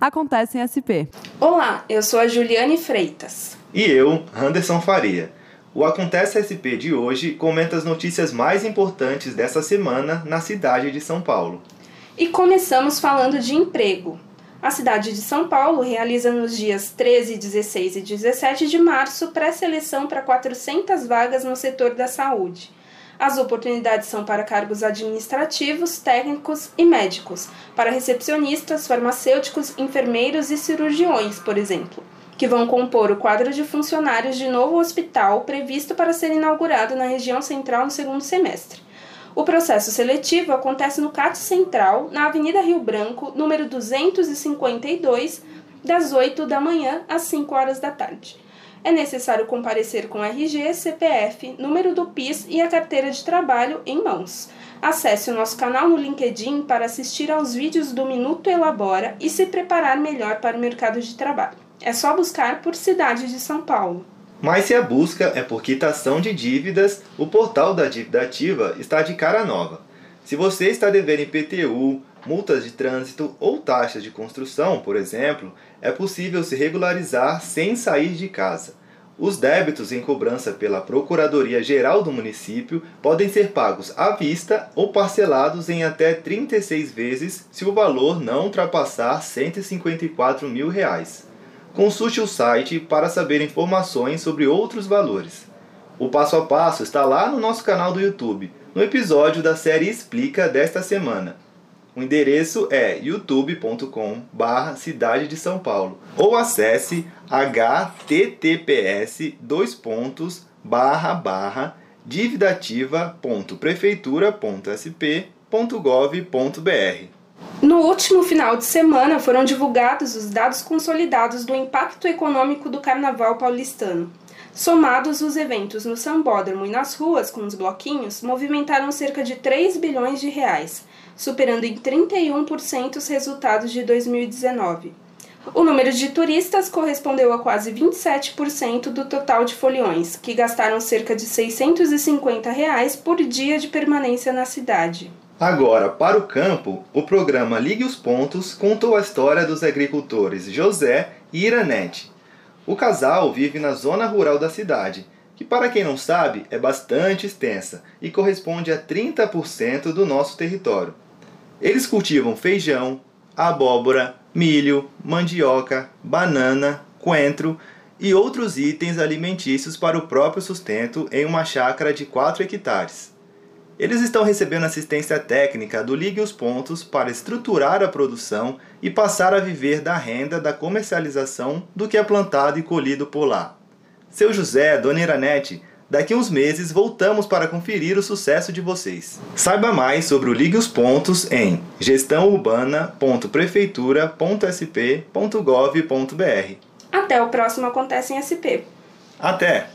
Acontece em SP. Olá, eu sou a Juliane Freitas. E eu, Anderson Faria. O Acontece SP de hoje comenta as notícias mais importantes dessa semana na cidade de São Paulo. E começamos falando de emprego. A cidade de São Paulo realiza nos dias 13, 16 e 17 de março pré-seleção para 400 vagas no setor da saúde. As oportunidades são para cargos administrativos, técnicos e médicos, para recepcionistas, farmacêuticos, enfermeiros e cirurgiões, por exemplo, que vão compor o quadro de funcionários de novo hospital previsto para ser inaugurado na região central no segundo semestre. O processo seletivo acontece no CAT Central, na Avenida Rio Branco, número 252, das 8 da manhã às 5 horas da tarde. É necessário comparecer com RG, CPF, número do PIS e a carteira de trabalho em mãos. Acesse o nosso canal no LinkedIn para assistir aos vídeos do Minuto Elabora e se preparar melhor para o mercado de trabalho. É só buscar por Cidade de São Paulo. Mas se a busca é por quitação de dívidas, o portal da dívida ativa está de cara nova. Se você está devendo IPTU, multas de trânsito ou taxas de construção, por exemplo, é possível se regularizar sem sair de casa. Os débitos em cobrança pela Procuradoria Geral do município podem ser pagos à vista ou parcelados em até 36 vezes se o valor não ultrapassar 154 mil reais. Consulte o site para saber informações sobre outros valores. O passo a passo está lá no nosso canal do YouTube, no episódio da série Explica desta semana. O endereço é youtube.com/barra Cidade de São Paulo ou acesse https dois pontos barra barra no último final de semana foram divulgados os dados consolidados do impacto econômico do Carnaval paulistano. Somados, os eventos no Sambódromo e nas ruas com os bloquinhos movimentaram cerca de 3 bilhões de reais, superando em 31% os resultados de 2019. O número de turistas correspondeu a quase 27% do total de foliões, que gastaram cerca de 650 reais por dia de permanência na cidade. Agora, para o campo, o programa Ligue os Pontos contou a história dos agricultores José e Iranete. O casal vive na zona rural da cidade, que, para quem não sabe, é bastante extensa e corresponde a 30% do nosso território. Eles cultivam feijão, abóbora, milho, mandioca, banana, coentro e outros itens alimentícios para o próprio sustento em uma chácara de 4 hectares. Eles estão recebendo assistência técnica do Ligue os Pontos para estruturar a produção e passar a viver da renda da comercialização do que é plantado e colhido por lá. Seu José, Dona Iranete, daqui uns meses voltamos para conferir o sucesso de vocês. Saiba mais sobre o Ligue os Pontos em gestãourbana.prefeitura.sp.gov.br. Até o próximo Acontece em SP. Até!